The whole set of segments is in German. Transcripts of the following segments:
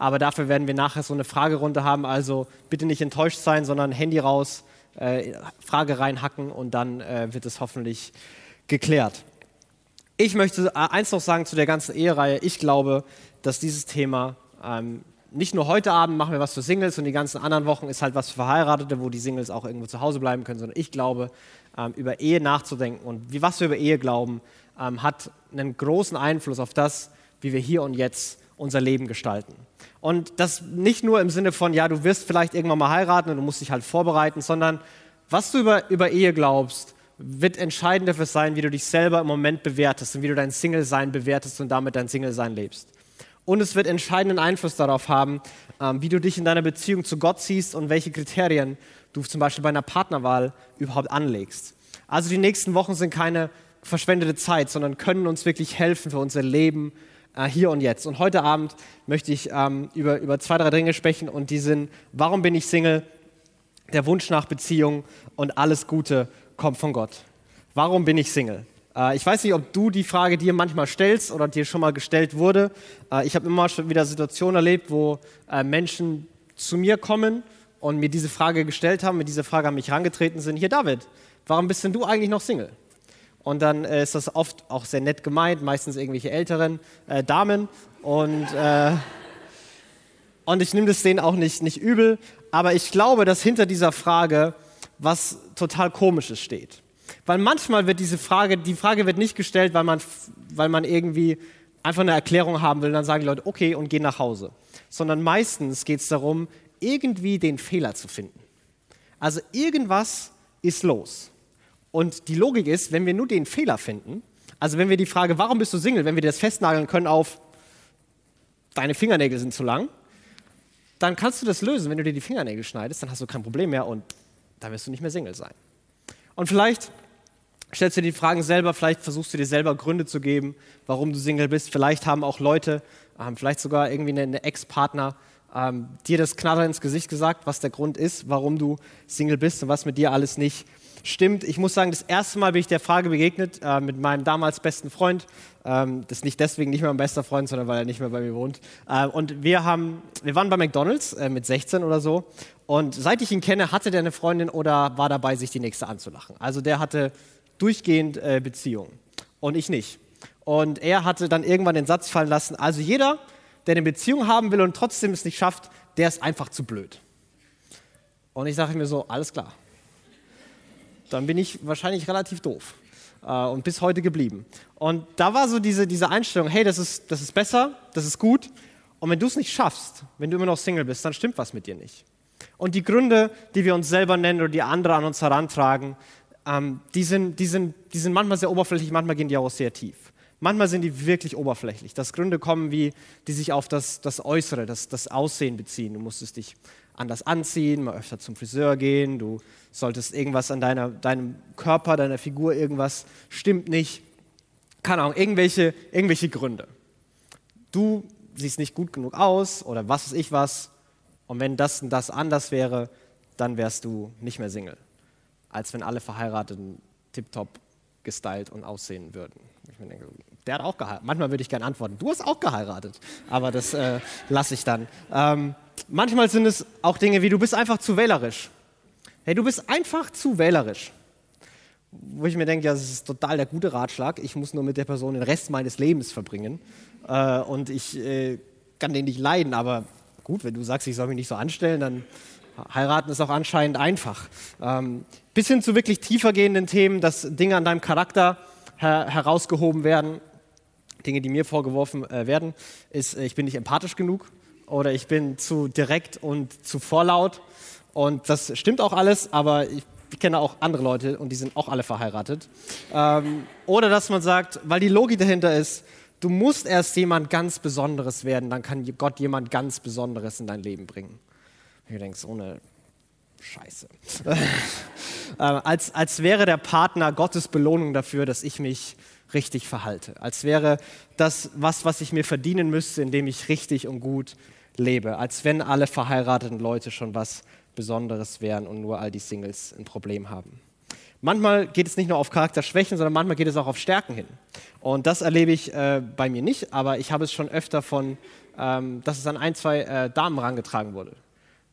Aber dafür werden wir nachher so eine Fragerunde haben. Also bitte nicht enttäuscht sein, sondern Handy raus, äh, Frage reinhacken und dann äh, wird es hoffentlich geklärt. Ich möchte äh, eins noch sagen zu der ganzen Ehereihe. Ich glaube, dass dieses Thema ähm, nicht nur heute Abend machen wir was für Singles und die ganzen anderen Wochen ist halt was für Verheiratete, wo die Singles auch irgendwo zu Hause bleiben können, sondern ich glaube, ähm, über Ehe nachzudenken und wie, was wir über Ehe glauben, ähm, hat einen großen Einfluss auf das, wie wir hier und jetzt unser Leben gestalten. Und das nicht nur im Sinne von, ja, du wirst vielleicht irgendwann mal heiraten und du musst dich halt vorbereiten, sondern was du über, über Ehe glaubst, wird entscheidend dafür sein, wie du dich selber im Moment bewertest und wie du dein Single-Sein bewertest und damit dein Single-Sein lebst. Und es wird entscheidenden Einfluss darauf haben, ähm, wie du dich in deiner Beziehung zu Gott siehst und welche Kriterien du zum Beispiel bei einer Partnerwahl überhaupt anlegst. Also die nächsten Wochen sind keine verschwendete Zeit, sondern können uns wirklich helfen für unser Leben äh, hier und jetzt. Und heute Abend möchte ich ähm, über, über zwei, drei Dinge sprechen und die sind, warum bin ich Single, der Wunsch nach Beziehung und alles Gute kommt von Gott. Warum bin ich Single? Äh, ich weiß nicht, ob du die Frage dir manchmal stellst oder dir schon mal gestellt wurde. Äh, ich habe immer schon wieder Situationen erlebt, wo äh, Menschen zu mir kommen und mir diese Frage gestellt haben, mit dieser Frage an mich herangetreten sind. Hier, David, warum bist denn du eigentlich noch Single? Und dann äh, ist das oft auch sehr nett gemeint, meistens irgendwelche älteren äh, Damen. Und, äh, und ich nehme das denen auch nicht, nicht übel. Aber ich glaube, dass hinter dieser Frage was total Komisches steht. Weil manchmal wird diese Frage, die Frage wird nicht gestellt, weil man, weil man irgendwie einfach eine Erklärung haben will. Dann sagen die Leute, okay, und gehen nach Hause. Sondern meistens geht es darum, irgendwie den Fehler zu finden. Also irgendwas ist los. Und die Logik ist, wenn wir nur den Fehler finden, also wenn wir die Frage, warum bist du Single, wenn wir das festnageln können auf, deine Fingernägel sind zu lang, dann kannst du das lösen. Wenn du dir die Fingernägel schneidest, dann hast du kein Problem mehr und dann wirst du nicht mehr Single sein. Und vielleicht stellst du dir die Fragen selber, vielleicht versuchst du dir selber Gründe zu geben, warum du Single bist. Vielleicht haben auch Leute, ähm, vielleicht sogar irgendwie eine, Ex-Partner, ähm, dir das Knatter ins Gesicht gesagt, was der Grund ist, warum du Single bist und was mit dir alles nicht stimmt. Ich muss sagen, das erste Mal bin ich der Frage begegnet äh, mit meinem damals besten Freund. Ähm, das ist nicht deswegen nicht mehr mein bester Freund, sondern weil er nicht mehr bei mir wohnt. Äh, und wir, haben, wir waren bei McDonalds äh, mit 16 oder so. Und seit ich ihn kenne, hatte der eine Freundin oder war dabei, sich die nächste anzulachen. Also der hatte durchgehend äh, Beziehungen und ich nicht. Und er hatte dann irgendwann den Satz fallen lassen, also jeder, der eine Beziehung haben will und trotzdem es nicht schafft, der ist einfach zu blöd. Und ich sage mir so, alles klar dann bin ich wahrscheinlich relativ doof. Äh, und bis heute geblieben. Und da war so diese, diese Einstellung, hey, das ist, das ist besser, das ist gut. Und wenn du es nicht schaffst, wenn du immer noch Single bist, dann stimmt was mit dir nicht. Und die Gründe, die wir uns selber nennen oder die andere an uns herantragen, ähm, die, sind, die, sind, die sind manchmal sehr oberflächlich, manchmal gehen die auch sehr tief. Manchmal sind die wirklich oberflächlich, dass Gründe kommen, wie, die sich auf das, das Äußere, das, das Aussehen beziehen. Du musstest dich anders anziehen, mal öfter zum Friseur gehen, du solltest irgendwas an deiner, deinem Körper, deiner Figur, irgendwas stimmt nicht. Keine Ahnung, irgendwelche, irgendwelche Gründe. Du siehst nicht gut genug aus oder was weiß ich was. Und wenn das und das anders wäre, dann wärst du nicht mehr Single. Als wenn alle Verheirateten tiptop gestylt und aussehen würden. Ich denke, der hat auch geheiratet. Manchmal würde ich gerne antworten, du hast auch geheiratet. Aber das äh, lasse ich dann. Ähm, manchmal sind es auch Dinge wie, du bist einfach zu wählerisch. Hey, du bist einfach zu wählerisch. Wo ich mir denke, ja, das ist total der gute Ratschlag. Ich muss nur mit der Person den Rest meines Lebens verbringen. Äh, und ich äh, kann den nicht leiden. Aber gut, wenn du sagst, ich soll mich nicht so anstellen, dann heiraten ist auch anscheinend einfach. Ähm, bis hin zu wirklich tiefer gehenden Themen, dass Dinge an deinem Charakter her herausgehoben werden. Dinge, die mir vorgeworfen äh, werden, ist, äh, ich bin nicht empathisch genug oder ich bin zu direkt und zu vorlaut. Und das stimmt auch alles, aber ich, kenne auch andere Leute und die sind auch alle verheiratet. Ähm, oder dass man sagt, weil die Logik dahinter ist, du musst erst jemand ganz Besonderes werden, dann kann Gott jemand ganz Besonderes in dein Leben bringen. Und du denkst, ohne Scheiße. äh, als, als wäre der Partner Gottes Belohnung dafür, dass ich mich richtig verhalte. Als wäre das was, was ich mir verdienen müsste, indem ich richtig und gut lebe. Als wenn alle verheirateten Leute schon was Besonderes wären und nur all die Singles ein Problem haben. Manchmal geht es nicht nur auf Charakterschwächen, sondern manchmal geht es auch auf Stärken hin. Und das erlebe ich äh, bei mir nicht, aber ich habe es schon öfter von ähm, dass es an ein, zwei äh, Damen herangetragen wurde.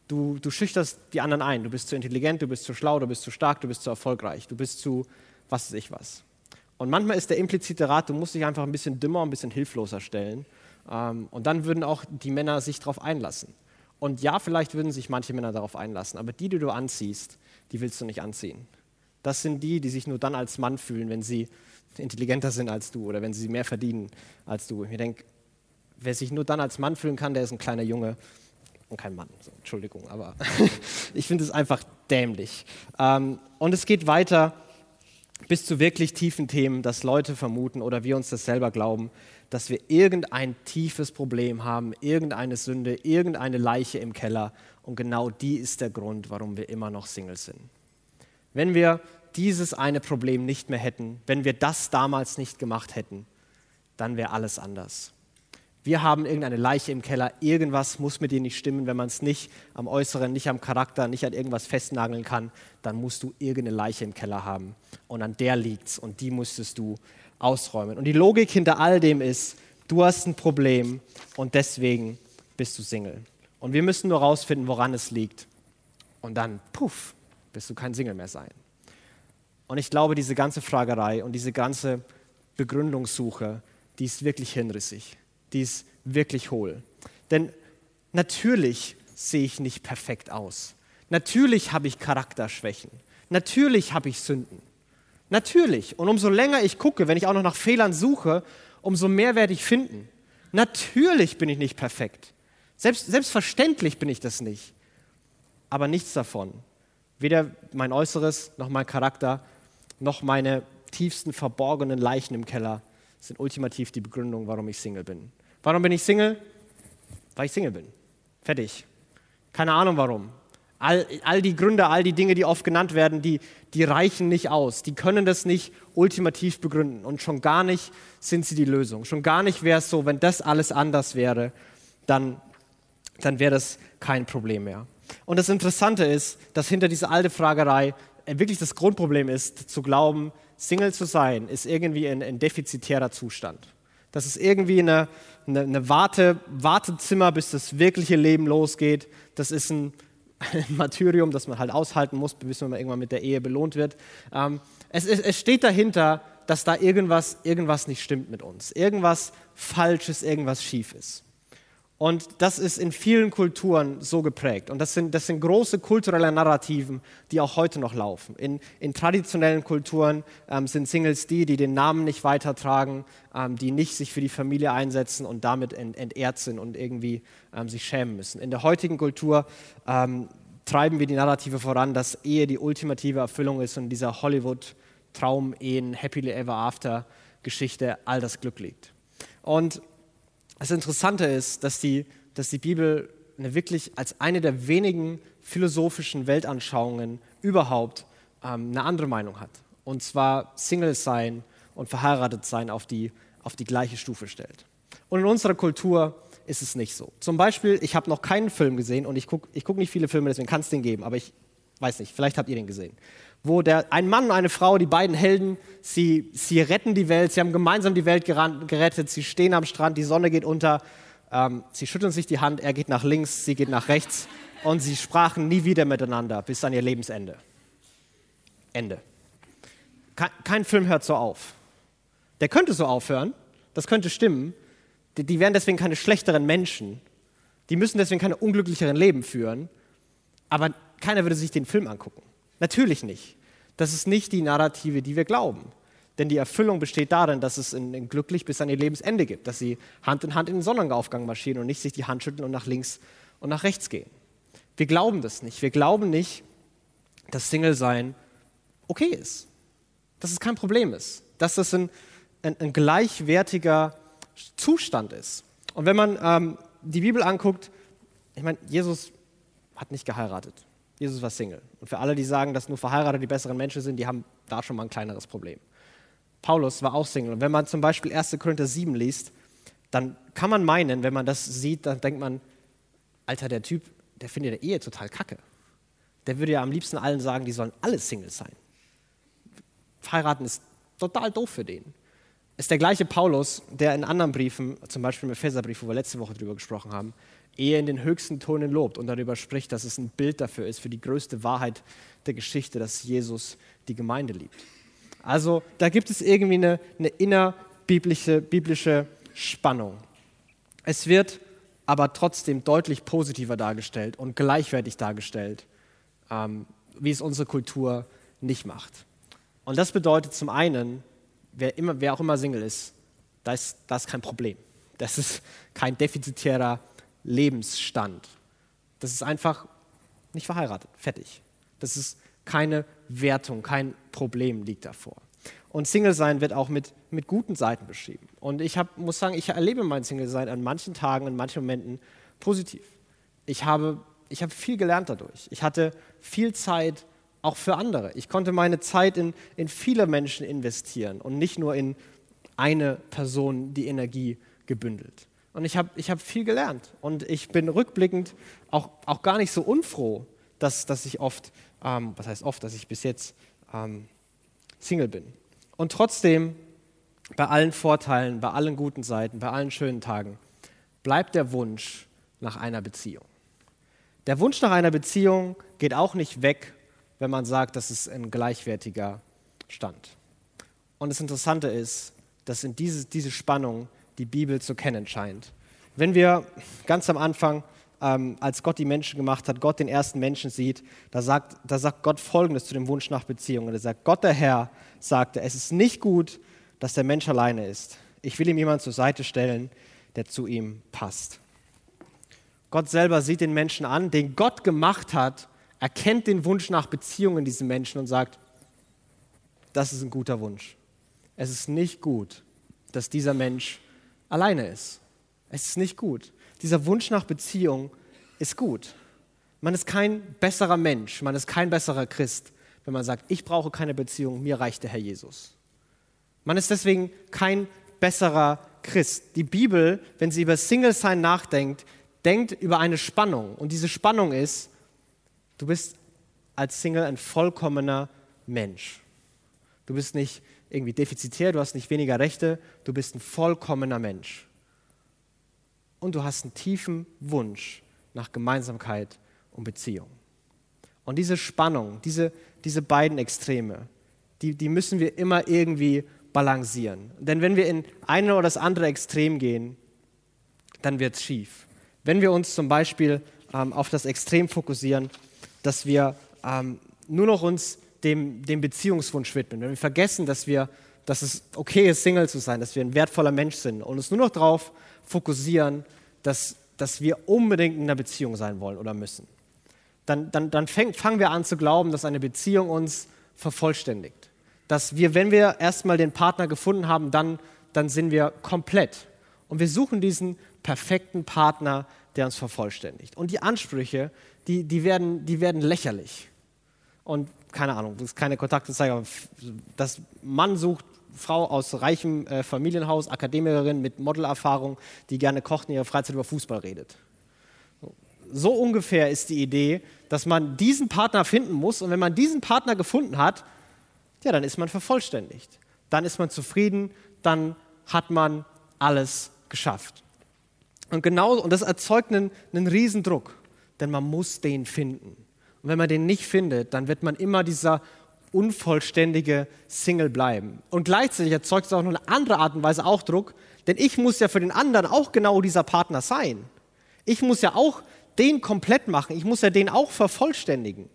Du, du schüchterst die anderen ein. Du bist zu intelligent, du bist zu schlau, du bist zu stark, du bist zu erfolgreich, du bist zu was weiß ich was. Und manchmal ist der implizite Rat, du musst dich einfach ein bisschen dümmer, ein bisschen hilfloser stellen. Ähm, und dann würden auch die Männer sich darauf einlassen. Und ja, vielleicht würden sich manche Männer darauf einlassen, aber die, die du anziehst, die willst du nicht anziehen. Das sind die, die sich nur dann als Mann fühlen, wenn sie intelligenter sind als du oder wenn sie mehr verdienen als du. Ich denke, wer sich nur dann als Mann fühlen kann, der ist ein kleiner Junge und kein Mann. So, Entschuldigung, aber ich finde es einfach dämlich. Ähm, und es geht weiter bis zu wirklich tiefen Themen, dass Leute vermuten oder wir uns das selber glauben, dass wir irgendein tiefes Problem haben, irgendeine Sünde, irgendeine Leiche im Keller. Und genau die ist der Grund, warum wir immer noch Single sind. Wenn wir dieses eine Problem nicht mehr hätten, wenn wir das damals nicht gemacht hätten, dann wäre alles anders. Wir haben irgendeine Leiche im Keller, irgendwas muss mit dir nicht stimmen, wenn man es nicht am Äußeren, nicht am Charakter, nicht an irgendwas festnageln kann, dann musst du irgendeine Leiche im Keller haben. Und an der liegt's. Und die musstest du ausräumen. Und die Logik hinter all dem ist, du hast ein Problem und deswegen bist du Single. Und wir müssen nur rausfinden, woran es liegt. Und dann, puff, bist du kein Single mehr sein. Und ich glaube, diese ganze Fragerei und diese ganze Begründungssuche, die ist wirklich hinrissig die ist wirklich hohl. Denn natürlich sehe ich nicht perfekt aus. Natürlich habe ich Charakterschwächen. Natürlich habe ich Sünden. Natürlich. Und umso länger ich gucke, wenn ich auch noch nach Fehlern suche, umso mehr werde ich finden. Natürlich bin ich nicht perfekt. Selbst, selbstverständlich bin ich das nicht. Aber nichts davon. Weder mein Äußeres, noch mein Charakter, noch meine tiefsten verborgenen Leichen im Keller sind ultimativ die Begründung, warum ich Single bin. Warum bin ich Single? Weil ich Single bin. Fertig. Keine Ahnung warum. All, all die Gründe, all die Dinge, die oft genannt werden, die, die reichen nicht aus. Die können das nicht ultimativ begründen. Und schon gar nicht sind sie die Lösung. Schon gar nicht wäre es so, wenn das alles anders wäre, dann, dann wäre das kein Problem mehr. Und das Interessante ist, dass hinter dieser alten Fragerei wirklich das Grundproblem ist, zu glauben, Single zu sein, ist irgendwie ein, ein defizitärer Zustand. Das ist irgendwie eine, eine, eine Warte, Wartezimmer, bis das wirkliche Leben losgeht. Das ist ein, ein Martyrium, das man halt aushalten muss, bis man irgendwann mit der Ehe belohnt wird. Ähm, es, es, es steht dahinter, dass da irgendwas, irgendwas nicht stimmt mit uns. Irgendwas Falsches, irgendwas schief ist. Und das ist in vielen Kulturen so geprägt. Und das sind, das sind große kulturelle Narrativen, die auch heute noch laufen. In, in traditionellen Kulturen ähm, sind Singles die, die den Namen nicht weitertragen, ähm, die nicht sich für die Familie einsetzen und damit ent, entehrt sind und irgendwie ähm, sich schämen müssen. In der heutigen Kultur ähm, treiben wir die Narrative voran, dass Ehe die ultimative Erfüllung ist und dieser Hollywood-Traum-Ehen, Happily Ever After-Geschichte all das Glück liegt. Und das Interessante ist, dass die, dass die Bibel eine wirklich als eine der wenigen philosophischen Weltanschauungen überhaupt ähm, eine andere Meinung hat. Und zwar Single sein und verheiratet sein auf die, auf die gleiche Stufe stellt. Und in unserer Kultur ist es nicht so. Zum Beispiel, ich habe noch keinen Film gesehen und ich gucke ich guck nicht viele Filme, deswegen kann es den geben, aber ich weiß nicht, vielleicht habt ihr den gesehen wo der, ein Mann und eine Frau, die beiden Helden, sie, sie retten die Welt, sie haben gemeinsam die Welt gerettet, sie stehen am Strand, die Sonne geht unter, ähm, sie schütteln sich die Hand, er geht nach links, sie geht nach rechts und sie sprachen nie wieder miteinander bis an ihr Lebensende. Ende. Kein, kein Film hört so auf. Der könnte so aufhören, das könnte stimmen, die, die wären deswegen keine schlechteren Menschen, die müssen deswegen keine unglücklicheren Leben führen, aber keiner würde sich den Film angucken. Natürlich nicht. Das ist nicht die Narrative, die wir glauben. Denn die Erfüllung besteht darin, dass es in, glücklich bis an ihr Lebensende gibt, dass sie Hand in Hand in den Sonnenaufgang marschieren und nicht sich die Hand schütteln und nach links und nach rechts gehen. Wir glauben das nicht. Wir glauben nicht, dass Single-Sein okay ist. Dass es kein Problem ist. Dass das ein, ein, ein gleichwertiger Zustand ist. Und wenn man ähm, die Bibel anguckt, ich meine, Jesus hat nicht geheiratet. Jesus war Single. Und für alle, die sagen, dass nur Verheiratete die besseren Menschen sind, die haben da schon mal ein kleineres Problem. Paulus war auch Single. Und wenn man zum Beispiel 1. Korinther 7 liest, dann kann man meinen, wenn man das sieht, dann denkt man, Alter, der Typ, der findet der Ehe total kacke. Der würde ja am liebsten allen sagen, die sollen alle Single sein. Verheiraten ist total doof für den. ist der gleiche Paulus, der in anderen Briefen, zum Beispiel im Epheserbrief, wo wir letzte Woche darüber gesprochen haben, Ehe in den höchsten Tonen lobt und darüber spricht, dass es ein Bild dafür ist, für die größte Wahrheit der Geschichte, dass Jesus die Gemeinde liebt. Also da gibt es irgendwie eine, eine innerbiblische biblische Spannung. Es wird aber trotzdem deutlich positiver dargestellt und gleichwertig dargestellt, ähm, wie es unsere Kultur nicht macht. Und das bedeutet zum einen, wer, immer, wer auch immer Single ist, das ist, das ist kein Problem. Das ist kein defizitärer Lebensstand. Das ist einfach nicht verheiratet, fertig. Das ist keine Wertung, kein Problem liegt davor. Und Single-Sein wird auch mit, mit guten Seiten beschrieben. Und ich hab, muss sagen, ich erlebe mein Single-Sein an manchen Tagen, in manchen Momenten positiv. Ich habe, ich habe viel gelernt dadurch. Ich hatte viel Zeit auch für andere. Ich konnte meine Zeit in, in viele Menschen investieren und nicht nur in eine Person die Energie gebündelt. Und ich habe ich hab viel gelernt. Und ich bin rückblickend auch, auch gar nicht so unfroh, dass, dass ich oft, ähm, was heißt oft, dass ich bis jetzt ähm, Single bin. Und trotzdem, bei allen Vorteilen, bei allen guten Seiten, bei allen schönen Tagen, bleibt der Wunsch nach einer Beziehung. Der Wunsch nach einer Beziehung geht auch nicht weg, wenn man sagt, das ist ein gleichwertiger Stand. Und das Interessante ist, dass in diese, diese Spannung die Bibel zu kennen scheint. Wenn wir ganz am Anfang, ähm, als Gott die Menschen gemacht hat, Gott den ersten Menschen sieht, da sagt, da sagt Gott Folgendes zu dem Wunsch nach Beziehung. er sagt, Gott der Herr sagte, es ist nicht gut, dass der Mensch alleine ist. Ich will ihm jemanden zur Seite stellen, der zu ihm passt. Gott selber sieht den Menschen an, den Gott gemacht hat, erkennt den Wunsch nach Beziehung in diesem Menschen und sagt, das ist ein guter Wunsch. Es ist nicht gut, dass dieser Mensch alleine ist. Es ist nicht gut. Dieser Wunsch nach Beziehung ist gut. Man ist kein besserer Mensch, man ist kein besserer Christ, wenn man sagt, ich brauche keine Beziehung, mir reicht der Herr Jesus. Man ist deswegen kein besserer Christ. Die Bibel, wenn sie über Single-Sein nachdenkt, denkt über eine Spannung. Und diese Spannung ist, du bist als Single ein vollkommener Mensch. Du bist nicht irgendwie defizitär, du hast nicht weniger Rechte, du bist ein vollkommener Mensch. Und du hast einen tiefen Wunsch nach Gemeinsamkeit und Beziehung. Und diese Spannung, diese, diese beiden Extreme, die, die müssen wir immer irgendwie balancieren. Denn wenn wir in eine oder das andere Extrem gehen, dann wird es schief. Wenn wir uns zum Beispiel ähm, auf das Extrem fokussieren, dass wir ähm, nur noch uns dem, dem Beziehungswunsch widmen, wenn wir vergessen, dass, wir, dass es okay ist, Single zu sein, dass wir ein wertvoller Mensch sind und uns nur noch darauf fokussieren, dass, dass wir unbedingt in einer Beziehung sein wollen oder müssen, dann, dann, dann fäng, fangen wir an zu glauben, dass eine Beziehung uns vervollständigt. Dass wir, wenn wir erstmal den Partner gefunden haben, dann, dann sind wir komplett. Und wir suchen diesen perfekten Partner, der uns vervollständigt. Und die Ansprüche, die, die, werden, die werden lächerlich. Und keine Ahnung, das ist keine Kontaktanzeige, aber das Mann sucht Frau aus reichem äh, Familienhaus, Akademikerin mit Modelerfahrung, die gerne kocht und in ihrer Freizeit über Fußball redet. So ungefähr ist die Idee, dass man diesen Partner finden muss und wenn man diesen Partner gefunden hat, ja, dann ist man vervollständigt. Dann ist man zufrieden, dann hat man alles geschafft. Und genau, und das erzeugt einen, einen Riesendruck, denn man muss den finden. Und wenn man den nicht findet, dann wird man immer dieser unvollständige Single bleiben. Und gleichzeitig erzeugt es auch noch eine andere Art und Weise auch Druck, denn ich muss ja für den anderen auch genau dieser Partner sein. Ich muss ja auch den komplett machen, ich muss ja den auch vervollständigen.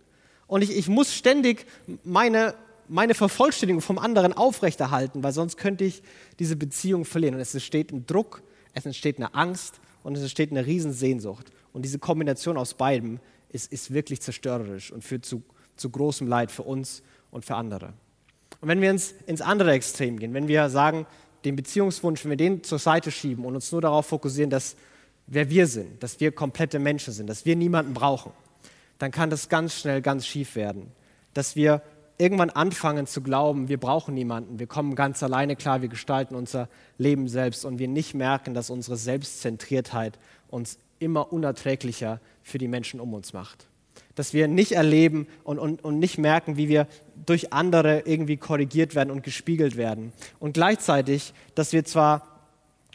Und ich, ich muss ständig meine, meine Vervollständigung vom anderen aufrechterhalten, weil sonst könnte ich diese Beziehung verlieren. Und es entsteht ein Druck, es entsteht eine Angst und es entsteht eine Riesensehnsucht. Und diese Kombination aus beidem ist, ist wirklich zerstörerisch und führt zu, zu großem Leid für uns und für andere. Und wenn wir ins, ins andere Extrem gehen, wenn wir sagen, den Beziehungswunsch, wenn wir den zur Seite schieben und uns nur darauf fokussieren, dass wer wir sind, dass wir komplette Menschen sind, dass wir niemanden brauchen, dann kann das ganz schnell ganz schief werden. Dass wir irgendwann anfangen zu glauben, wir brauchen niemanden, wir kommen ganz alleine klar, wir gestalten unser Leben selbst und wir nicht merken, dass unsere Selbstzentriertheit uns immer unerträglicher für die Menschen um uns macht. Dass wir nicht erleben und, und, und nicht merken, wie wir durch andere irgendwie korrigiert werden und gespiegelt werden. Und gleichzeitig, dass wir zwar,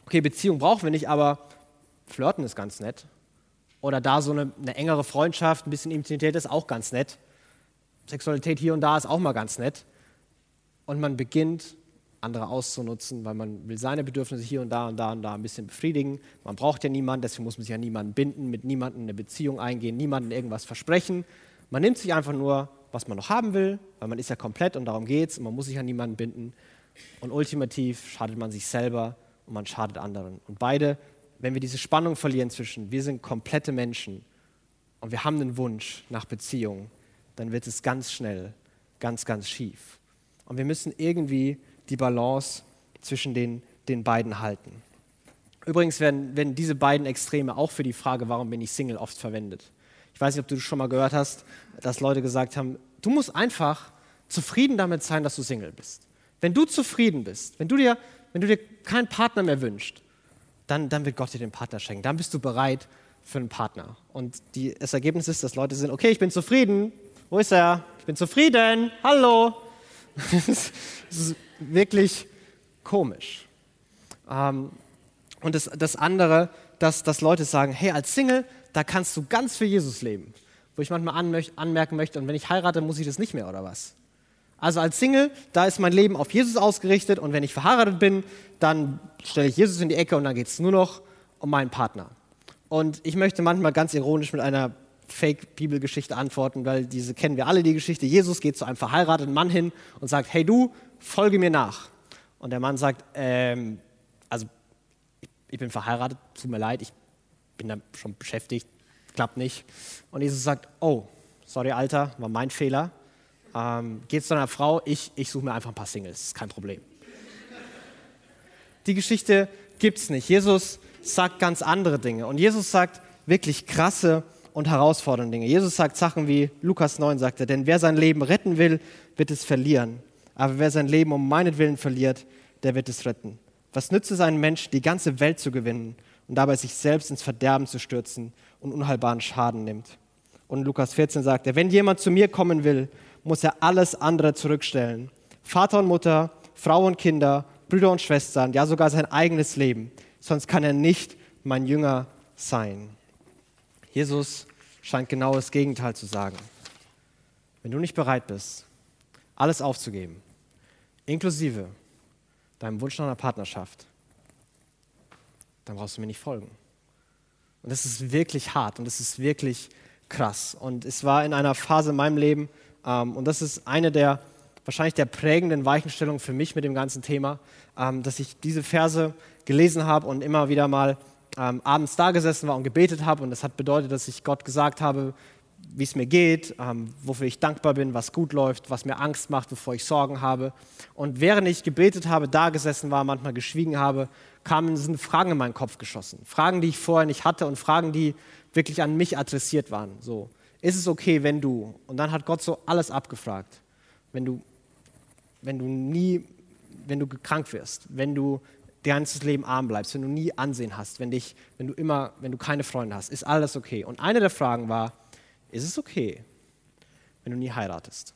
okay, Beziehung brauchen wir nicht, aber flirten ist ganz nett. Oder da so eine, eine engere Freundschaft, ein bisschen Intimität ist auch ganz nett. Sexualität hier und da ist auch mal ganz nett. Und man beginnt andere auszunutzen, weil man will seine Bedürfnisse hier und da und da und da ein bisschen befriedigen. Man braucht ja niemanden, deswegen muss man sich an niemanden binden, mit niemandem eine Beziehung eingehen, niemandem irgendwas versprechen. Man nimmt sich einfach nur, was man noch haben will, weil man ist ja komplett und darum geht es und man muss sich an niemanden binden. Und ultimativ schadet man sich selber und man schadet anderen. Und beide, wenn wir diese Spannung verlieren zwischen, wir sind komplette Menschen und wir haben einen Wunsch nach Beziehung, dann wird es ganz schnell ganz, ganz schief. Und wir müssen irgendwie die Balance zwischen den, den beiden halten. Übrigens werden, werden diese beiden Extreme auch für die Frage, warum bin ich Single, oft verwendet. Ich weiß nicht, ob du schon mal gehört hast, dass Leute gesagt haben, du musst einfach zufrieden damit sein, dass du Single bist. Wenn du zufrieden bist, wenn du dir, wenn du dir keinen Partner mehr wünschst, dann, dann wird Gott dir den Partner schenken. Dann bist du bereit für einen Partner. Und die, das Ergebnis ist, dass Leute sind, okay, ich bin zufrieden. Wo ist er? Ich bin zufrieden. Hallo. das ist wirklich komisch. Ähm, und das, das andere, dass, dass Leute sagen, hey, als Single, da kannst du ganz für Jesus leben. Wo ich manchmal anmerken möchte, und wenn ich heirate, muss ich das nicht mehr, oder was? Also als Single, da ist mein Leben auf Jesus ausgerichtet und wenn ich verheiratet bin, dann stelle ich Jesus in die Ecke und dann geht es nur noch um meinen Partner. Und ich möchte manchmal ganz ironisch mit einer Fake-Bibelgeschichte antworten, weil diese kennen wir alle, die Geschichte. Jesus geht zu einem verheirateten Mann hin und sagt, hey du, folge mir nach. Und der Mann sagt, ähm, also ich, ich bin verheiratet, tut mir leid, ich bin da schon beschäftigt, klappt nicht. Und Jesus sagt, oh, sorry Alter, war mein Fehler. Ähm, geht zu einer Frau, ich, ich suche mir einfach ein paar Singles, ist kein Problem. Die Geschichte gibt es nicht. Jesus sagt ganz andere Dinge. Und Jesus sagt wirklich krasse und herausfordernde Dinge. Jesus sagt Sachen wie Lukas 9 sagte, denn wer sein Leben retten will, wird es verlieren. Aber wer sein Leben um meinetwillen verliert, der wird es retten. Was nützt es einem Menschen, die ganze Welt zu gewinnen und dabei sich selbst ins Verderben zu stürzen und unheilbaren Schaden nimmt? Und Lukas 14 sagt er, wenn jemand zu mir kommen will, muss er alles andere zurückstellen. Vater und Mutter, Frau und Kinder, Brüder und Schwestern, ja sogar sein eigenes Leben. Sonst kann er nicht mein Jünger sein. Jesus scheint genau das Gegenteil zu sagen. Wenn du nicht bereit bist, alles aufzugeben, inklusive deinem Wunsch nach einer Partnerschaft, dann brauchst du mir nicht folgen. Und das ist wirklich hart und das ist wirklich krass. Und es war in einer Phase in meinem Leben, ähm, und das ist eine der wahrscheinlich der prägenden Weichenstellungen für mich mit dem ganzen Thema, ähm, dass ich diese Verse gelesen habe und immer wieder mal ähm, abends da gesessen war und gebetet habe. Und das hat bedeutet, dass ich Gott gesagt habe, wie es mir geht, ähm, wofür ich dankbar bin, was gut läuft, was mir Angst macht, bevor ich Sorgen habe. Und während ich gebetet habe, da gesessen war, manchmal geschwiegen habe, kamen sind Fragen in meinen Kopf geschossen. Fragen, die ich vorher nicht hatte und Fragen, die wirklich an mich adressiert waren. So, ist es okay, wenn du? Und dann hat Gott so alles abgefragt. Wenn du, wenn du nie, wenn du krank wirst, wenn du dein ganzes Leben arm bleibst, wenn du nie Ansehen hast, wenn, dich, wenn du immer, wenn du keine Freunde hast, ist alles okay. Und eine der Fragen war, ist es okay, wenn du nie heiratest?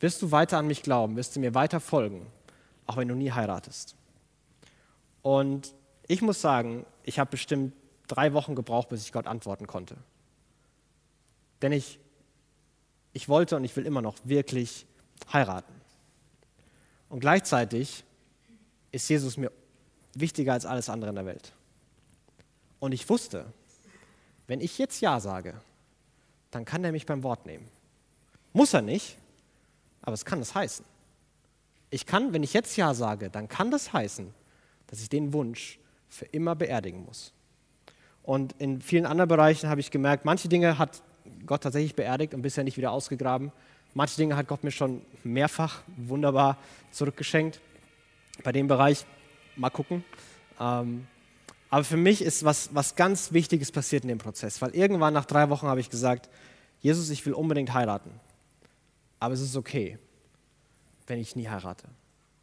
Wirst du weiter an mich glauben? Wirst du mir weiter folgen, auch wenn du nie heiratest? Und ich muss sagen, ich habe bestimmt drei Wochen gebraucht, bis ich Gott antworten konnte. Denn ich, ich wollte und ich will immer noch wirklich heiraten. Und gleichzeitig ist Jesus mir wichtiger als alles andere in der Welt. Und ich wusste, wenn ich jetzt Ja sage, dann kann er mich beim Wort nehmen. Muss er nicht, aber es kann es heißen. Ich kann, wenn ich jetzt Ja sage, dann kann das heißen, dass ich den Wunsch für immer beerdigen muss. Und in vielen anderen Bereichen habe ich gemerkt, manche Dinge hat Gott tatsächlich beerdigt und bisher nicht wieder ausgegraben. Manche Dinge hat Gott mir schon mehrfach wunderbar zurückgeschenkt bei dem Bereich mal gucken. Ähm, aber für mich ist was, was ganz Wichtiges passiert in dem Prozess, weil irgendwann nach drei Wochen habe ich gesagt, Jesus, ich will unbedingt heiraten, aber es ist okay, wenn ich nie heirate.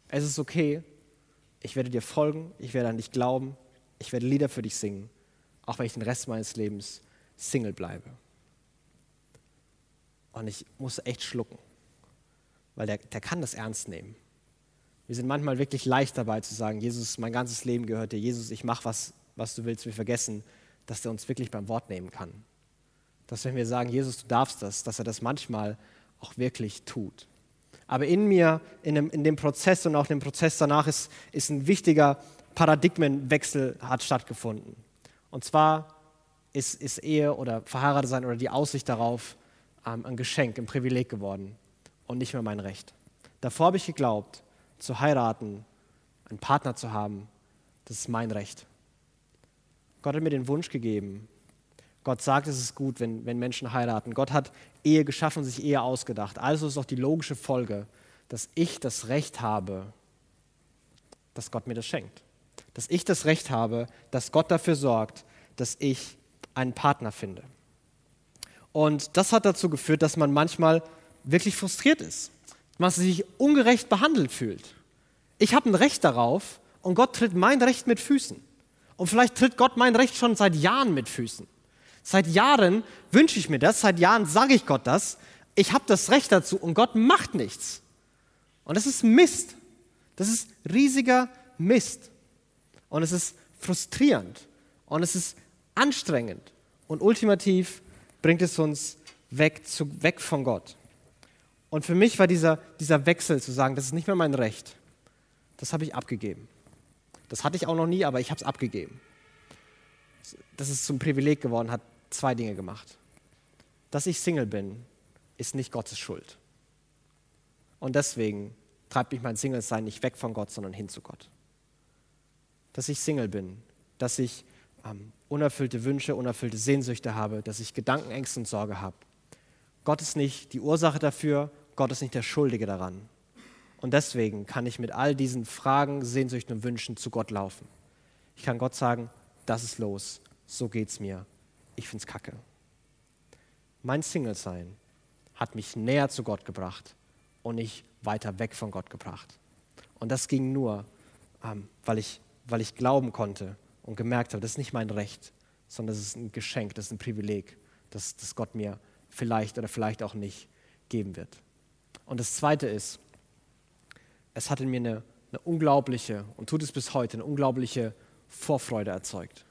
Es ist okay, ich werde dir folgen, ich werde an dich glauben, ich werde Lieder für dich singen, auch wenn ich den Rest meines Lebens Single bleibe. Und ich musste echt schlucken, weil der, der kann das ernst nehmen. Wir sind manchmal wirklich leicht dabei zu sagen, Jesus, mein ganzes Leben gehört dir. Jesus, ich mache was, was du willst. Wir vergessen, dass er uns wirklich beim Wort nehmen kann. Dass wenn wir sagen, Jesus, du darfst das, dass er das manchmal auch wirklich tut. Aber in mir, in dem, in dem Prozess und auch dem Prozess danach ist, ist ein wichtiger Paradigmenwechsel hat stattgefunden. Und zwar ist, ist Ehe oder verheiratet sein oder die Aussicht darauf ähm, ein Geschenk, ein Privileg geworden und nicht mehr mein Recht. Davor habe ich geglaubt, zu heiraten, einen Partner zu haben, das ist mein Recht. Gott hat mir den Wunsch gegeben. Gott sagt, es ist gut, wenn, wenn Menschen heiraten. Gott hat Ehe geschaffen sich Ehe ausgedacht. Also ist auch die logische Folge, dass ich das Recht habe, dass Gott mir das schenkt. Dass ich das Recht habe, dass Gott dafür sorgt, dass ich einen Partner finde. Und das hat dazu geführt, dass man manchmal wirklich frustriert ist, man sich ungerecht behandelt fühlt. Ich habe ein Recht darauf und Gott tritt mein Recht mit Füßen. Und vielleicht tritt Gott mein Recht schon seit Jahren mit Füßen. Seit Jahren wünsche ich mir das, seit Jahren sage ich Gott das. Ich habe das Recht dazu und Gott macht nichts. Und das ist Mist. Das ist riesiger Mist. Und es ist frustrierend. Und es ist anstrengend. Und ultimativ bringt es uns weg, zu, weg von Gott. Und für mich war dieser, dieser Wechsel zu sagen, das ist nicht mehr mein Recht, das habe ich abgegeben. Das hatte ich auch noch nie, aber ich habe es abgegeben. Das ist zum Privileg geworden, hat zwei Dinge gemacht. Dass ich Single bin, ist nicht Gottes Schuld. Und deswegen treibt mich mein Single-Sein nicht weg von Gott, sondern hin zu Gott. Dass ich Single bin, dass ich ähm, unerfüllte Wünsche, unerfüllte Sehnsüchte habe, dass ich Gedanken, Ängste und Sorge habe. Gott ist nicht die Ursache dafür, Gott ist nicht der Schuldige daran. Und deswegen kann ich mit all diesen Fragen, Sehnsüchten und Wünschen zu Gott laufen. Ich kann Gott sagen, das ist los, so geht's mir, ich find's kacke. Mein Single-Sein hat mich näher zu Gott gebracht und nicht weiter weg von Gott gebracht. Und das ging nur, ähm, weil, ich, weil ich glauben konnte und gemerkt habe, das ist nicht mein Recht, sondern das ist ein Geschenk, das ist ein Privileg, das, das Gott mir vielleicht oder vielleicht auch nicht geben wird. Und das Zweite ist, es hat in mir eine, eine unglaubliche, und tut es bis heute, eine unglaubliche Vorfreude erzeugt.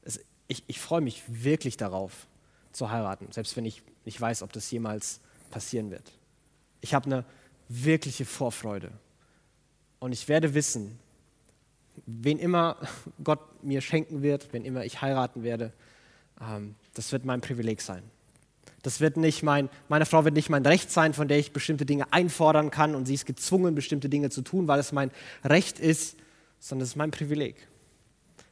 Es, ich, ich freue mich wirklich darauf, zu heiraten, selbst wenn ich nicht weiß, ob das jemals passieren wird. Ich habe eine wirkliche Vorfreude. Und ich werde wissen, wen immer Gott mir schenken wird, wenn immer ich heiraten werde, ähm, das wird mein Privileg sein. Das wird nicht mein, meine Frau wird nicht mein Recht sein, von der ich bestimmte Dinge einfordern kann und sie ist gezwungen, bestimmte Dinge zu tun, weil es mein Recht ist, sondern es ist mein Privileg.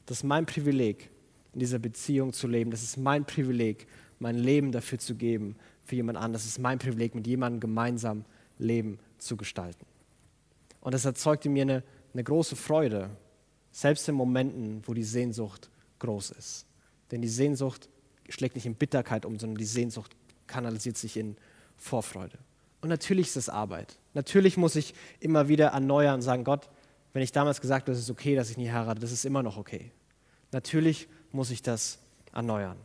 Das ist mein Privileg, in dieser Beziehung zu leben. Das ist mein Privileg, mein Leben dafür zu geben für jemand anderen. Das ist mein Privileg, mit jemandem gemeinsam Leben zu gestalten. Und das erzeugte in mir eine, eine große Freude, selbst in Momenten, wo die Sehnsucht groß ist. Denn die Sehnsucht schlägt nicht in Bitterkeit um, sondern die Sehnsucht kanalisiert sich in Vorfreude. Und natürlich ist es Arbeit. Natürlich muss ich immer wieder erneuern und sagen, Gott, wenn ich damals gesagt habe, es ist okay, dass ich nie heirate, das ist immer noch okay. Natürlich muss ich das erneuern.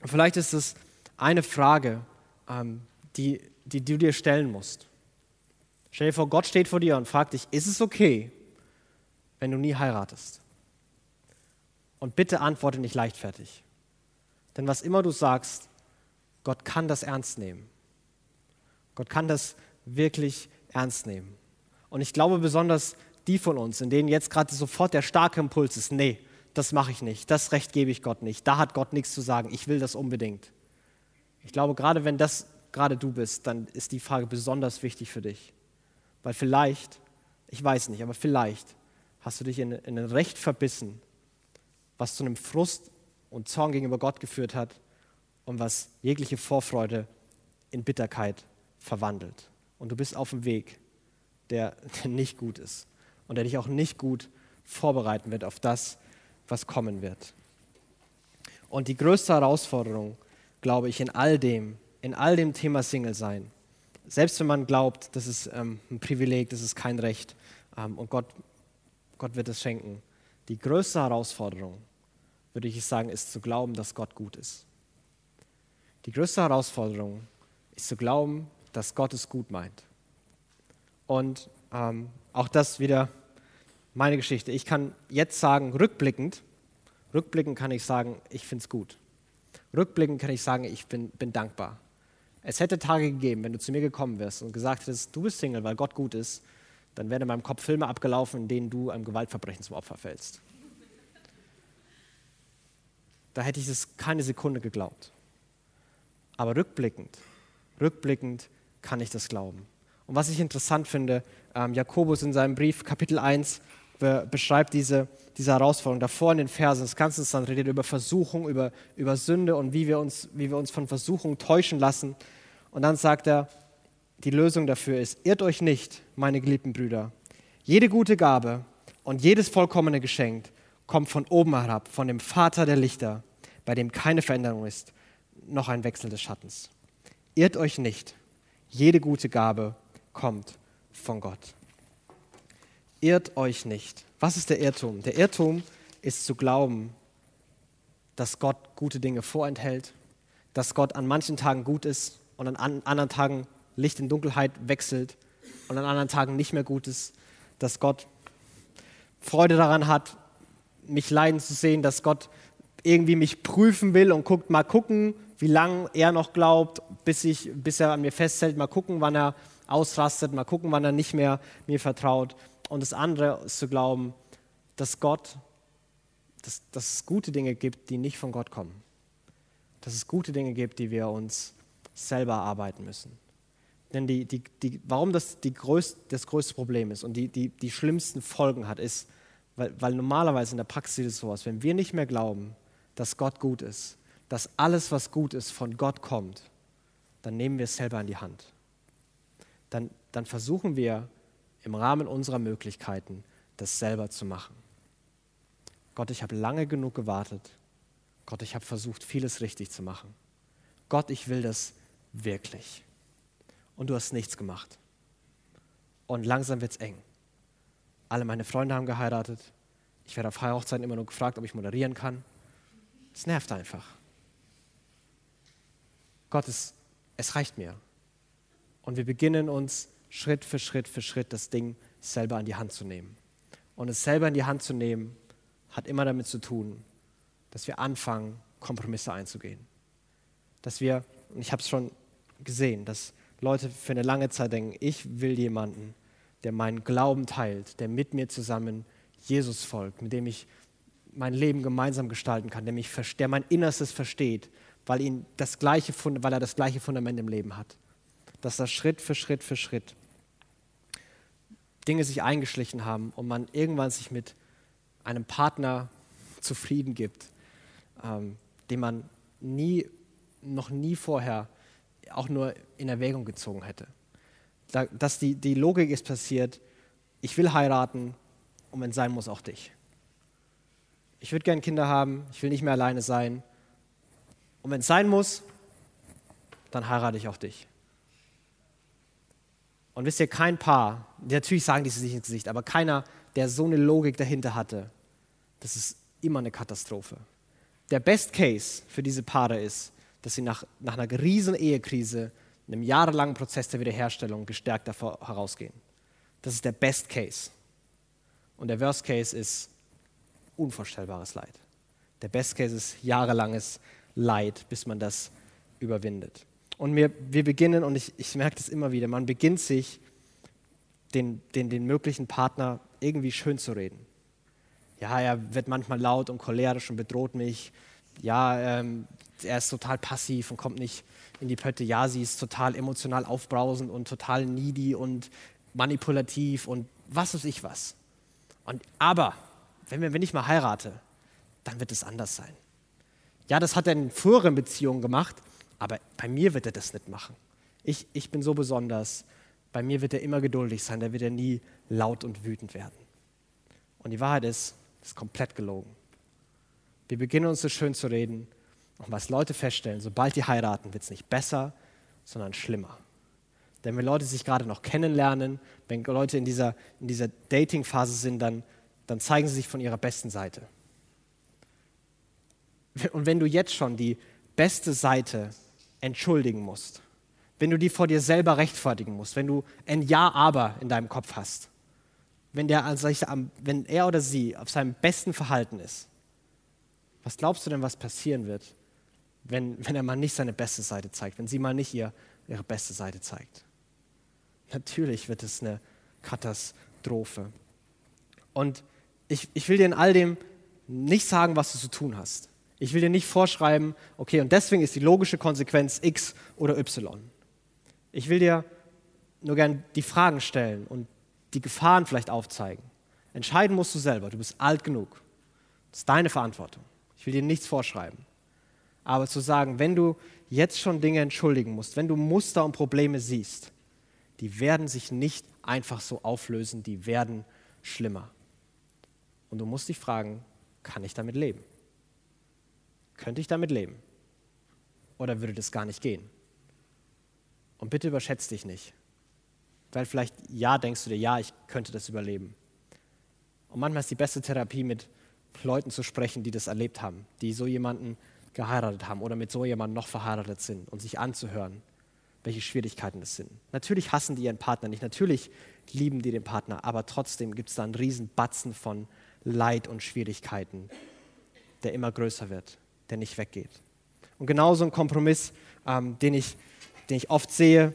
Und vielleicht ist es eine Frage, ähm, die, die du dir stellen musst. Stell dir vor, Gott steht vor dir und fragt dich, ist es okay, wenn du nie heiratest? Und bitte antworte nicht leichtfertig. Denn was immer du sagst, Gott kann das ernst nehmen. Gott kann das wirklich ernst nehmen. Und ich glaube besonders die von uns, in denen jetzt gerade sofort der starke Impuls ist, nee, das mache ich nicht, das Recht gebe ich Gott nicht, da hat Gott nichts zu sagen, ich will das unbedingt. Ich glaube, gerade wenn das gerade du bist, dann ist die Frage besonders wichtig für dich. Weil vielleicht, ich weiß nicht, aber vielleicht hast du dich in, in ein Recht verbissen, was zu einem Frust und Zorn gegenüber Gott geführt hat und was jegliche Vorfreude in Bitterkeit verwandelt. Und du bist auf dem Weg, der, der nicht gut ist und der dich auch nicht gut vorbereiten wird auf das, was kommen wird. Und die größte Herausforderung, glaube ich, in all dem, in all dem Thema Single sein, selbst wenn man glaubt, das ist ähm, ein Privileg, das ist kein Recht ähm, und Gott, Gott wird es schenken, die größte Herausforderung würde ich sagen, ist zu glauben, dass Gott gut ist. Die größte Herausforderung ist zu glauben, dass Gott es gut meint. Und ähm, auch das wieder meine Geschichte. Ich kann jetzt sagen, rückblickend, rückblickend kann ich sagen, ich finde es gut. Rückblickend kann ich sagen, ich bin, bin dankbar. Es hätte Tage gegeben, wenn du zu mir gekommen wärst und gesagt hättest, du bist Single, weil Gott gut ist, dann wären in meinem Kopf Filme abgelaufen, in denen du einem Gewaltverbrechen zum Opfer fällst. Da hätte ich es keine Sekunde geglaubt. Aber rückblickend, rückblickend kann ich das glauben. Und was ich interessant finde, ähm, Jakobus in seinem Brief, Kapitel 1, be beschreibt diese, diese Herausforderung. Davor in den Versen, das Ganze ist dann redet über Versuchung, über, über Sünde und wie wir, uns, wie wir uns von Versuchung täuschen lassen. Und dann sagt er, die Lösung dafür ist, irrt euch nicht, meine geliebten Brüder. Jede gute Gabe und jedes vollkommene Geschenk kommt von oben herab, von dem Vater der Lichter, bei dem keine Veränderung ist, noch ein Wechsel des Schattens. Irrt euch nicht, jede gute Gabe kommt von Gott. Irrt euch nicht. Was ist der Irrtum? Der Irrtum ist zu glauben, dass Gott gute Dinge vorenthält, dass Gott an manchen Tagen gut ist und an anderen Tagen Licht in Dunkelheit wechselt und an anderen Tagen nicht mehr gut ist, dass Gott Freude daran hat, mich leiden zu sehen, dass Gott irgendwie mich prüfen will und guckt, mal gucken, wie lange er noch glaubt, bis, ich, bis er an mir festhält, mal gucken, wann er ausrastet, mal gucken, wann er nicht mehr mir vertraut. Und das andere ist zu glauben, dass Gott, dass, dass es gute Dinge gibt, die nicht von Gott kommen. Dass es gute Dinge gibt, die wir uns selber arbeiten müssen. Denn die, die, die, warum das die größte, das größte Problem ist und die, die, die schlimmsten Folgen hat, ist, weil, weil normalerweise in der Praxis ist es sowas, wenn wir nicht mehr glauben, dass Gott gut ist, dass alles, was gut ist, von Gott kommt, dann nehmen wir es selber in die Hand. Dann, dann versuchen wir im Rahmen unserer Möglichkeiten, das selber zu machen. Gott, ich habe lange genug gewartet. Gott, ich habe versucht, vieles richtig zu machen. Gott, ich will das wirklich. Und du hast nichts gemacht. Und langsam wird es eng. Alle meine Freunde haben geheiratet. Ich werde auf Hochzeiten immer nur gefragt, ob ich moderieren kann. Es nervt einfach. Gott, es, es reicht mir. Und wir beginnen uns Schritt für Schritt für Schritt das Ding selber an die Hand zu nehmen. Und es selber in die Hand zu nehmen, hat immer damit zu tun, dass wir anfangen, Kompromisse einzugehen. Dass wir, und ich habe es schon gesehen, dass Leute für eine lange Zeit denken, ich will jemanden, der meinen Glauben teilt, der mit mir zusammen Jesus folgt, mit dem ich mein Leben gemeinsam gestalten kann, der, mich, der mein Innerstes versteht, weil, ihn das gleiche, weil er das gleiche Fundament im Leben hat. Dass da Schritt für Schritt für Schritt Dinge sich eingeschlichen haben und man irgendwann sich mit einem Partner zufrieden gibt, ähm, den man nie, noch nie vorher auch nur in Erwägung gezogen hätte. Da, dass die, die Logik ist passiert, ich will heiraten und wenn sein muss, auch dich. Ich würde gerne Kinder haben, ich will nicht mehr alleine sein. Und wenn es sein muss, dann heirate ich auch dich. Und wisst ihr, kein Paar, natürlich sagen die sich ins Gesicht, aber keiner, der so eine Logik dahinter hatte, das ist immer eine Katastrophe. Der Best Case für diese Paare ist, dass sie nach, nach einer riesen Ehekrise, einem jahrelangen Prozess der Wiederherstellung gestärkt davor herausgehen. Das ist der Best Case. Und der Worst Case ist unvorstellbares Leid. Der Best Case ist jahrelanges Leid, bis man das überwindet. Und wir, wir beginnen, und ich, ich merke das immer wieder, man beginnt sich den, den, den möglichen Partner irgendwie schön zu reden. Ja, er wird manchmal laut und cholerisch und bedroht mich. Ja, ähm, er ist total passiv und kommt nicht in die Pötte. Ja, sie ist total emotional aufbrausend und total needy und manipulativ und was weiß ich was. Und, aber, wenn, wir, wenn ich mal heirate, dann wird es anders sein. Ja, das hat er in früheren Beziehungen gemacht, aber bei mir wird er das nicht machen. Ich, ich bin so besonders. Bei mir wird er immer geduldig sein, da wird er nie laut und wütend werden. Und die Wahrheit ist, das ist komplett gelogen. Wir beginnen uns so schön zu reden und was Leute feststellen, sobald die heiraten, wird es nicht besser, sondern schlimmer. Denn wenn Leute sich gerade noch kennenlernen, wenn Leute in dieser, in dieser Dating-Phase sind, dann, dann zeigen sie sich von ihrer besten Seite. Und wenn du jetzt schon die beste Seite entschuldigen musst, wenn du die vor dir selber rechtfertigen musst, wenn du ein Ja, aber in deinem Kopf hast, wenn, der, wenn er oder sie auf seinem besten Verhalten ist, was glaubst du denn, was passieren wird, wenn, wenn er mal nicht seine beste Seite zeigt, wenn sie mal nicht ihr, ihre beste Seite zeigt? Natürlich wird es eine Katastrophe. Und ich, ich will dir in all dem nicht sagen, was du zu tun hast. Ich will dir nicht vorschreiben, okay, und deswegen ist die logische Konsequenz X oder Y. Ich will dir nur gern die Fragen stellen und die Gefahren vielleicht aufzeigen. Entscheiden musst du selber. Du bist alt genug. Das ist deine Verantwortung. Ich will dir nichts vorschreiben. Aber zu sagen, wenn du jetzt schon Dinge entschuldigen musst, wenn du Muster und Probleme siehst, die werden sich nicht einfach so auflösen, die werden schlimmer. Und du musst dich fragen, kann ich damit leben? Könnte ich damit leben? Oder würde das gar nicht gehen? Und bitte überschätze dich nicht. Weil vielleicht, ja, denkst du dir, ja, ich könnte das überleben. Und manchmal ist die beste Therapie, mit Leuten zu sprechen, die das erlebt haben, die so jemanden geheiratet haben oder mit so jemandem noch verheiratet sind und sich anzuhören, welche Schwierigkeiten es sind. Natürlich hassen die ihren Partner nicht, natürlich lieben die den Partner, aber trotzdem gibt es da einen riesen Batzen von Leid und Schwierigkeiten, der immer größer wird, der nicht weggeht. Und genauso ein Kompromiss, ähm, den, ich, den ich oft sehe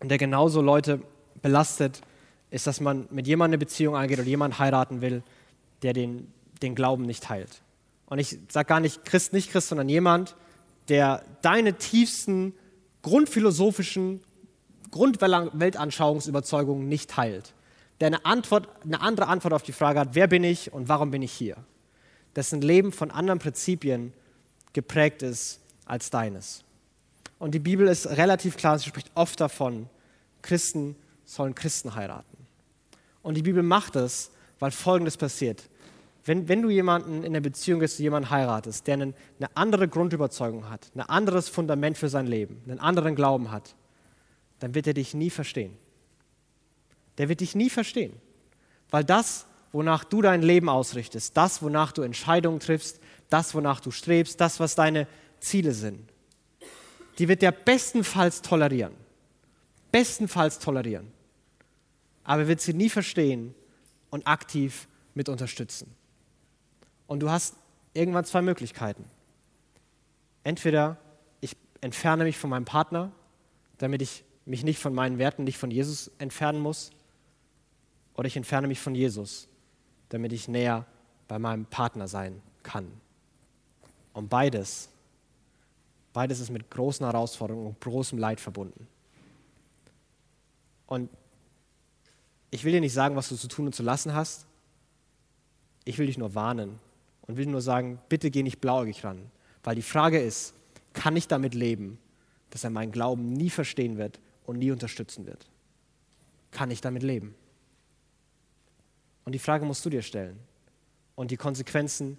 und der genauso Leute belastet, ist, dass man mit jemandem eine Beziehung eingeht oder jemanden heiraten will, der den, den Glauben nicht teilt. Und ich sage gar nicht Christ, nicht Christ, sondern jemand, der deine tiefsten grundphilosophischen Grundweltanschauungsüberzeugungen nicht teilt der eine, Antwort, eine andere Antwort auf die Frage hat, wer bin ich und warum bin ich hier? Dessen Leben von anderen Prinzipien geprägt ist als deines. Und die Bibel ist relativ klar, sie spricht oft davon, Christen sollen Christen heiraten. Und die Bibel macht es, weil Folgendes passiert. Wenn, wenn du jemanden in der Beziehung bist, du jemanden heiratest, der eine, eine andere Grundüberzeugung hat, ein anderes Fundament für sein Leben, einen anderen Glauben hat, dann wird er dich nie verstehen der wird dich nie verstehen. Weil das, wonach du dein Leben ausrichtest, das, wonach du Entscheidungen triffst, das, wonach du strebst, das, was deine Ziele sind, die wird der bestenfalls tolerieren. Bestenfalls tolerieren. Aber wird sie nie verstehen und aktiv mit unterstützen. Und du hast irgendwann zwei Möglichkeiten. Entweder ich entferne mich von meinem Partner, damit ich mich nicht von meinen Werten, nicht von Jesus entfernen muss, oder ich entferne mich von Jesus, damit ich näher bei meinem Partner sein kann. Und beides, beides ist mit großen Herausforderungen und großem Leid verbunden. Und ich will dir nicht sagen, was du zu tun und zu lassen hast. Ich will dich nur warnen und will nur sagen, bitte geh nicht blauäugig ran. Weil die Frage ist, kann ich damit leben, dass er meinen Glauben nie verstehen wird und nie unterstützen wird? Kann ich damit leben? Und die Frage musst du dir stellen. Und die Konsequenzen,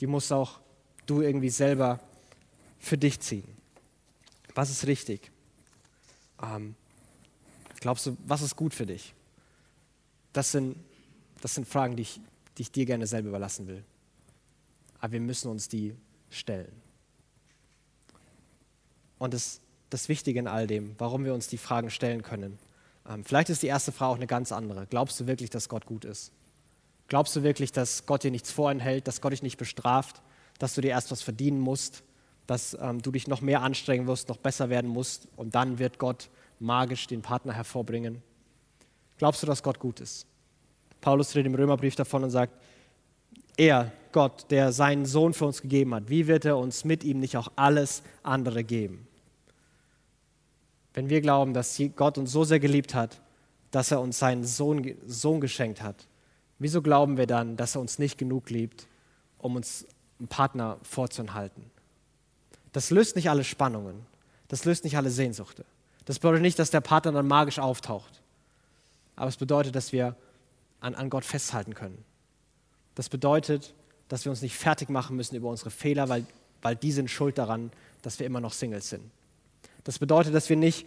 die musst auch du irgendwie selber für dich ziehen. Was ist richtig? Ähm, glaubst du, was ist gut für dich? Das sind, das sind Fragen, die ich, die ich dir gerne selber überlassen will. Aber wir müssen uns die stellen. Und das, das Wichtige in all dem, warum wir uns die Fragen stellen können, vielleicht ist die erste Frage auch eine ganz andere. Glaubst du wirklich, dass Gott gut ist? Glaubst du wirklich, dass Gott dir nichts vorenthält, dass Gott dich nicht bestraft, dass du dir erst was verdienen musst, dass ähm, du dich noch mehr anstrengen wirst, noch besser werden musst und dann wird Gott magisch den Partner hervorbringen? Glaubst du, dass Gott gut ist? Paulus redet im Römerbrief davon und sagt, er, Gott, der seinen Sohn für uns gegeben hat, wie wird er uns mit ihm nicht auch alles andere geben? Wenn wir glauben, dass Gott uns so sehr geliebt hat, dass er uns seinen Sohn, Sohn geschenkt hat, wieso glauben wir dann, dass er uns nicht genug liebt, um uns einen Partner vorzuhalten? Das löst nicht alle Spannungen, das löst nicht alle Sehnsuchte. Das bedeutet nicht, dass der Partner dann magisch auftaucht, aber es bedeutet, dass wir an, an Gott festhalten können. Das bedeutet, dass wir uns nicht fertig machen müssen über unsere Fehler, weil, weil die sind schuld daran, dass wir immer noch Singles sind. Das bedeutet, dass wir nicht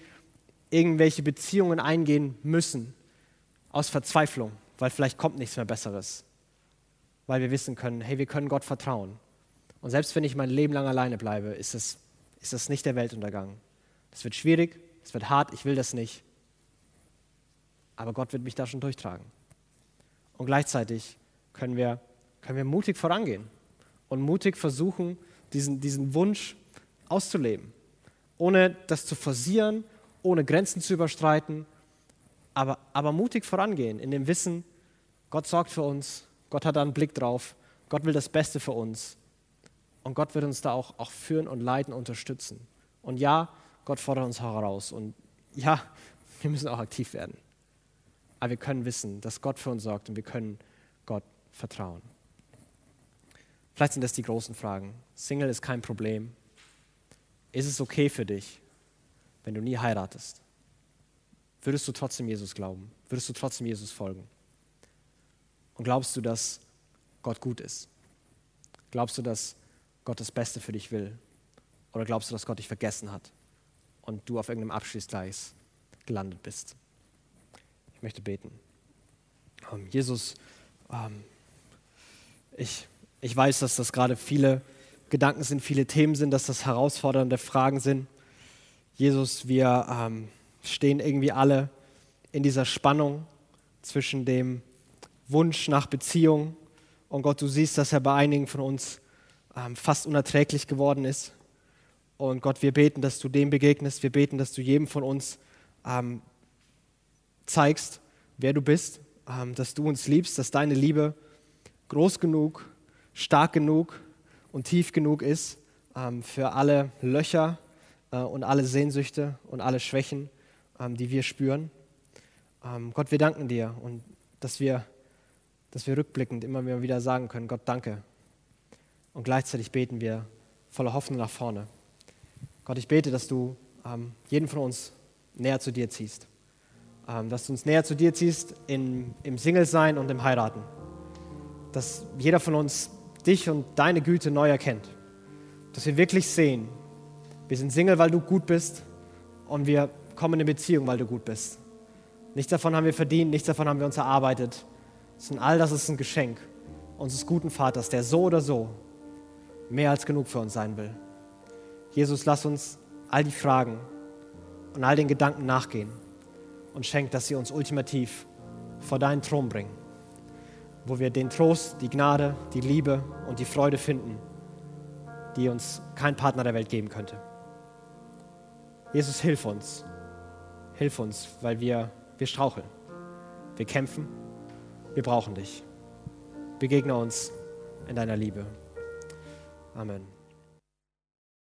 irgendwelche Beziehungen eingehen müssen aus Verzweiflung, weil vielleicht kommt nichts mehr Besseres. Weil wir wissen können, hey, wir können Gott vertrauen. Und selbst wenn ich mein Leben lang alleine bleibe, ist das, ist das nicht der Weltuntergang. Das wird schwierig, es wird hart, ich will das nicht. Aber Gott wird mich da schon durchtragen. Und gleichzeitig können wir, können wir mutig vorangehen und mutig versuchen, diesen, diesen Wunsch auszuleben, ohne das zu forcieren, ohne Grenzen zu überstreiten, aber, aber mutig vorangehen in dem Wissen, Gott sorgt für uns, Gott hat da einen Blick drauf, Gott will das Beste für uns und Gott wird uns da auch, auch führen und leiten, unterstützen. Und ja, Gott fordert uns heraus und ja, wir müssen auch aktiv werden. Aber wir können wissen, dass Gott für uns sorgt und wir können Gott vertrauen. Vielleicht sind das die großen Fragen. Single ist kein Problem. Ist es okay für dich, wenn du nie heiratest? Würdest du trotzdem Jesus glauben? Würdest du trotzdem Jesus folgen? Und glaubst du, dass Gott gut ist? Glaubst du, dass Gott das Beste für dich will? Oder glaubst du, dass Gott dich vergessen hat und du auf irgendeinem Abschießgleis gelandet bist? Ich möchte beten. Ähm, Jesus, ähm, ich, ich weiß, dass das gerade viele Gedanken sind, viele Themen sind, dass das herausfordernde Fragen sind. Jesus, wir ähm, stehen irgendwie alle in dieser Spannung zwischen dem Wunsch nach Beziehung und Gott, du siehst, dass er bei einigen von uns ähm, fast unerträglich geworden ist. Und Gott, wir beten, dass du dem begegnest. Wir beten, dass du jedem von uns ähm, zeigst, wer du bist, ähm, dass du uns liebst, dass deine Liebe groß genug, stark genug und tief genug ist ähm, für alle Löcher äh, und alle Sehnsüchte und alle Schwächen, ähm, die wir spüren. Gott, wir danken dir und dass wir, dass wir rückblickend immer wieder sagen können, Gott, danke. Und gleichzeitig beten wir voller Hoffnung nach vorne. Gott, ich bete, dass du jeden von uns näher zu dir ziehst. Ähm, dass du uns näher zu dir ziehst in, im Single-Sein und im Heiraten. Dass jeder von uns dich und deine Güte neu erkennt. Dass wir wirklich sehen, wir sind Single, weil du gut bist und wir kommen in Beziehung, weil du gut bist. Nichts davon haben wir verdient, nichts davon haben wir uns erarbeitet. Sondern all das ist ein Geschenk unseres guten Vaters, der so oder so mehr als genug für uns sein will. Jesus, lass uns all die Fragen und all den Gedanken nachgehen und schenkt, dass sie uns ultimativ vor deinen Thron bringen, wo wir den Trost, die Gnade, die Liebe und die Freude finden, die uns kein Partner der Welt geben könnte. Jesus, hilf uns. Hilf uns, weil wir, wir straucheln. Wir kämpfen. Wir brauchen dich. Begegne uns in deiner Liebe. Amen.